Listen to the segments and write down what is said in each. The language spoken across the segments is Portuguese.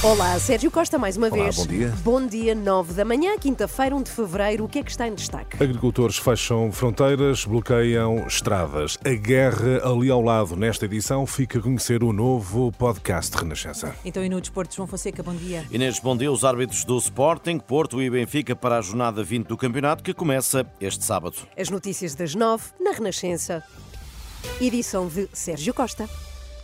Olá, Sérgio Costa, mais uma Olá, vez. bom dia. Bom dia, 9 da manhã, quinta-feira, 1 de fevereiro. O que é que está em destaque? Agricultores fecham fronteiras, bloqueiam estradas. A guerra ali ao lado. Nesta edição fica a conhecer o novo podcast de Renascença. Então, e no Desporto, João Fonseca, bom dia. Inês, bom dia. Os árbitros do Sporting, Porto e Benfica para a jornada 20 do campeonato que começa este sábado. As notícias das 9 na Renascença. Edição de Sérgio Costa.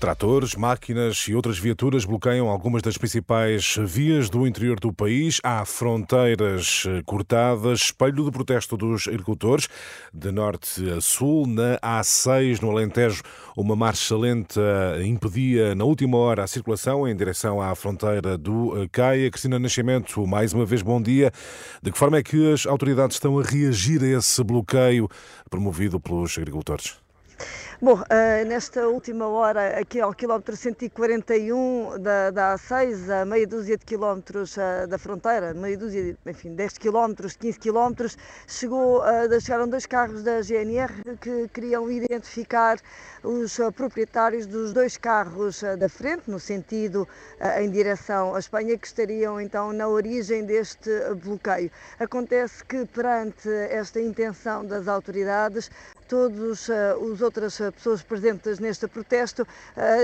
Tratores, máquinas e outras viaturas bloqueiam algumas das principais vias do interior do país. Há fronteiras eh, cortadas, espelho do protesto dos agricultores, de norte a sul. Na A6, no Alentejo, uma marcha lenta impedia na última hora a circulação em direção à fronteira do eh, Caia. Cristina Nascimento, mais uma vez bom dia. De que forma é que as autoridades estão a reagir a esse bloqueio promovido pelos agricultores? Bom, uh, nesta última hora, aqui ao quilómetro 141 da, da A6, a meia dúzia de quilómetros uh, da fronteira, meia dúzia, enfim, 10 quilómetros, 15 quilómetros, chegou, uh, chegaram dois carros da GNR que queriam identificar os proprietários dos dois carros da frente, no sentido em direção à Espanha, que estariam então na origem deste bloqueio. Acontece que perante esta intenção das autoridades, todos os outras pessoas presentes neste protesto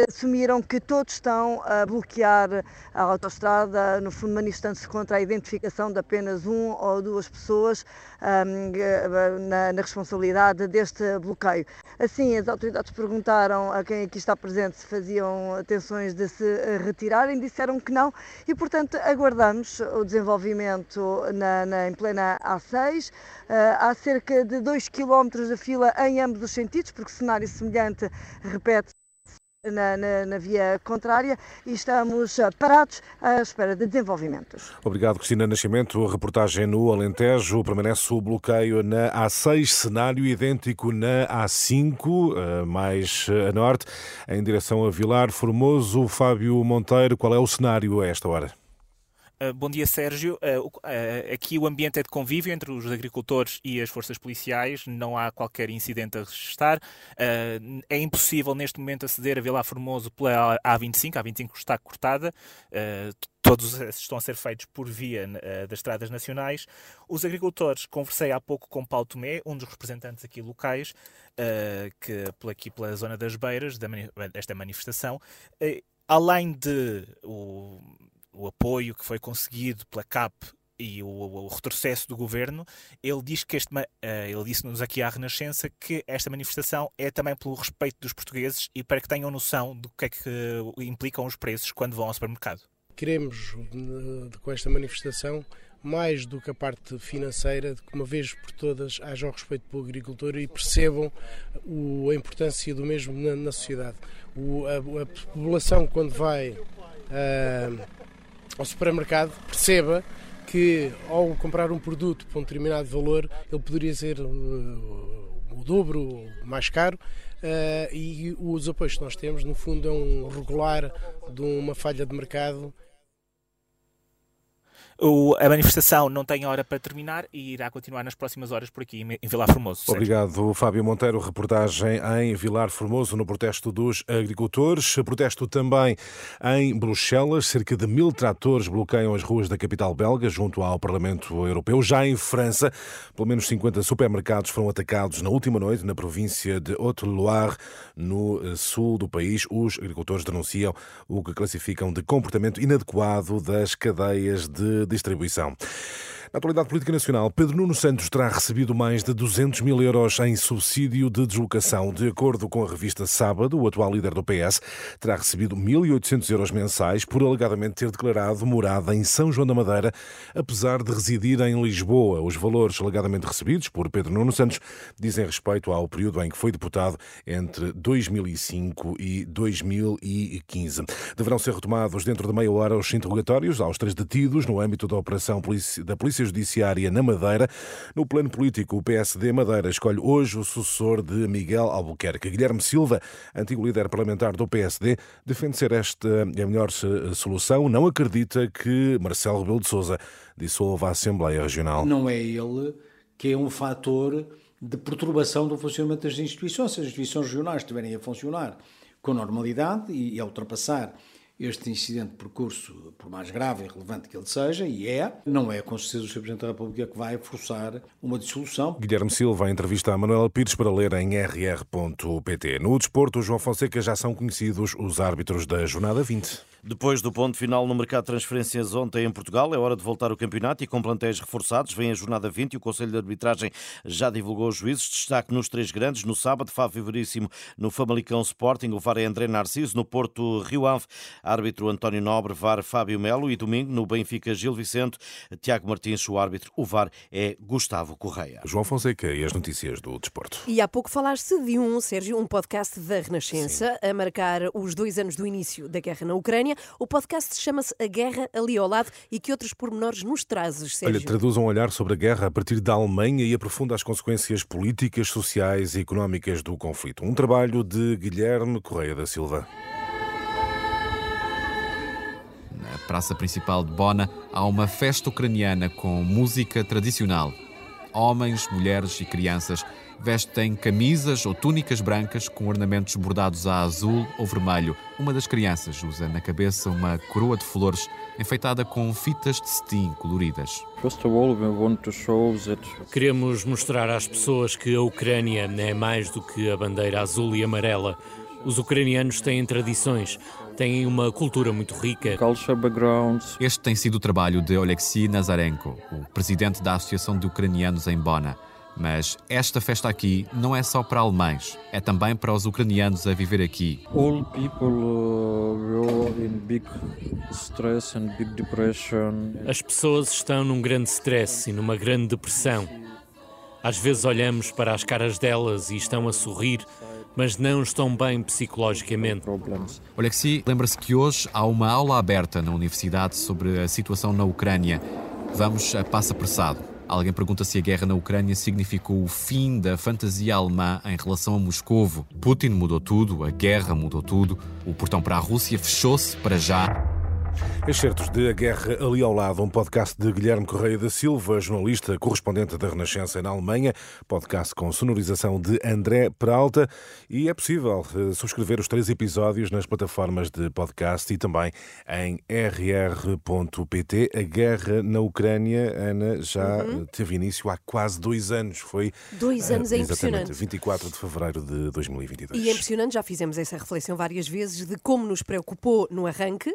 assumiram que todos estão a bloquear a autoestrada, no fundo manifestando-se contra a identificação de apenas um ou duas pessoas na, na responsabilidade deste bloqueio. Assim, as autoridades perguntaram a quem aqui está presente se faziam atenções de se retirarem, disseram que não e, portanto, aguardamos o desenvolvimento na, na, em plena A6. há cerca de 2 km de fila em ambos os sentidos, porque cenário semelhante repete na, na, na, via contrária e estamos parados à espera de desenvolvimentos. Obrigado, Cristina Nascimento. A reportagem no Alentejo permanece o bloqueio na A6, cenário idêntico na A5, mais a norte, em direção a Vilar Formoso. Fábio Monteiro, qual é o cenário a esta hora? Uh, bom dia, Sérgio. Uh, uh, aqui o ambiente é de convívio entre os agricultores e as forças policiais, não há qualquer incidente a registrar. é impossível neste momento aceder a Vila Formoso pela A25, a A25 está cortada. Todos estão a ser feitos por via das estradas nacionais. Os agricultores, conversei há pouco com Paulo Tomé, um dos representantes aqui locais, que aqui pela zona das Beiras, desta manifestação, além de o, o apoio que foi conseguido pela CAP e o, o, retrocesso do governo, ele diz que este, uh, ele disse-nos aqui à Renascença que esta manifestação é também pelo respeito dos portugueses e para que tenham noção do que é que uh, implicam os preços quando vão ao supermercado. Queremos, uh, com esta manifestação, mais do que a parte financeira, de que uma vez por todas haja o respeito pelo agricultor e percebam o, a importância do mesmo na, na sociedade. O, a, a, população, quando vai ao supermercado perceba que ao comprar um produto por um determinado valor ele poderia ser uh, o dobro mais caro uh, e os apoios que nós temos no fundo é um regular de uma falha de mercado o, a manifestação não tem hora para terminar e irá continuar nas próximas horas por aqui em Vilar Formoso. Sérgio. Obrigado, Fábio Monteiro. Reportagem em Vilar Formoso no protesto dos agricultores. Protesto também em Bruxelas. Cerca de mil tratores bloqueiam as ruas da capital belga junto ao Parlamento Europeu. Já em França, pelo menos 50 supermercados foram atacados na última noite na província de Haute-Loire, no sul do país. Os agricultores denunciam o que classificam de comportamento inadequado das cadeias de distribuição. Na atualidade política nacional, Pedro Nuno Santos terá recebido mais de 200 mil euros em subsídio de deslocação. De acordo com a revista Sábado, o atual líder do PS terá recebido 1.800 euros mensais por alegadamente ter declarado morada em São João da Madeira, apesar de residir em Lisboa. Os valores alegadamente recebidos por Pedro Nuno Santos dizem respeito ao período em que foi deputado entre 2005 e 2015. Deverão ser retomados dentro de meia hora os interrogatórios aos três detidos no âmbito da operação da Polícia Judiciária na Madeira. No plano político, o PSD Madeira escolhe hoje o sucessor de Miguel Albuquerque. Guilherme Silva, antigo líder parlamentar do PSD, defende ser esta a melhor solução. Não acredita que Marcelo Rebelo de Sousa dissolva a Assembleia Regional. Não é ele que é um fator de perturbação do funcionamento das instituições. Se as instituições regionais estiverem a funcionar com normalidade e a ultrapassar este incidente de percurso, por mais grave e relevante que ele seja, e é, não é com certeza o Sr. Presidente da República que vai forçar uma dissolução. Guilherme Silva, entrevista a Manuela Pires para ler em rr.pt. No desporto, João Fonseca já são conhecidos os árbitros da jornada 20. Depois do ponto final no mercado de transferências ontem em Portugal, é hora de voltar ao campeonato e com plantéis reforçados. Vem a jornada 20 e o Conselho de Arbitragem já divulgou os juízes. Destaque nos três grandes. No sábado, Fábio Veríssimo no Famalicão Sporting. O VAR é André Narciso. No Porto, Rio Ave, árbitro António Nobre. VAR Fábio Melo. E domingo, no Benfica, Gil Vicente. Tiago Martins, o árbitro. O VAR é Gustavo Correia. João Fonseca e as notícias do desporto. E há pouco falaste de um, Sérgio, um podcast da Renascença Sim. a marcar os dois anos do início da guerra na Ucrânia. O podcast chama-se A Guerra Ali ao Lado e que outros pormenores nos trazes, Sérgio? Olha, traduz um olhar sobre a guerra a partir da Alemanha e aprofunda as consequências políticas, sociais e económicas do conflito. Um trabalho de Guilherme Correia da Silva. Praça principal de Bona há uma festa ucraniana com música tradicional. Homens, mulheres e crianças vestem camisas ou túnicas brancas com ornamentos bordados a azul ou vermelho. Uma das crianças usa na cabeça uma coroa de flores enfeitada com fitas de cetim coloridas. Queremos mostrar às pessoas que a Ucrânia é mais do que a bandeira azul e amarela. Os ucranianos têm tradições, têm uma cultura muito rica. Este tem sido o trabalho de Oleksiy Nazarenko, o presidente da Associação de Ucranianos em Bona. Mas esta festa aqui não é só para alemães, é também para os ucranianos a viver aqui. All people uh, were in big stress and big depression. As pessoas estão num grande stress e numa grande depressão. Às vezes olhamos para as caras delas e estão a sorrir, mas não estão bem psicologicamente. Alexei lembra-se que hoje há uma aula aberta na universidade sobre a situação na Ucrânia. Vamos a passo apressado. Alguém pergunta se a guerra na Ucrânia significou o fim da fantasia alemã em relação a Moscovo. Putin mudou tudo, a guerra mudou tudo, o portão para a Rússia fechou-se para já. Excertos de A Guerra Ali ao Lado, um podcast de Guilherme Correia da Silva, jornalista correspondente da Renascença na Alemanha, podcast com sonorização de André Peralta. E é possível eh, subscrever os três episódios nas plataformas de podcast e também em rr.pt. A guerra na Ucrânia, Ana, já uhum. teve início há quase dois anos. Foi. Dois anos, é impressionante. 24 de fevereiro de 2022. E é impressionante, já fizemos essa reflexão várias vezes de como nos preocupou no arranque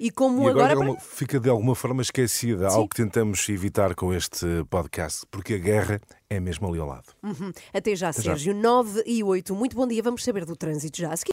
e como e agora, agora... fica de alguma forma esquecida, Sim. algo que tentamos evitar com este podcast, porque a guerra é mesmo ali ao lado. Uhum. Até já, Até Sérgio. Já. 9 e 8. Muito bom dia. Vamos saber do trânsito já.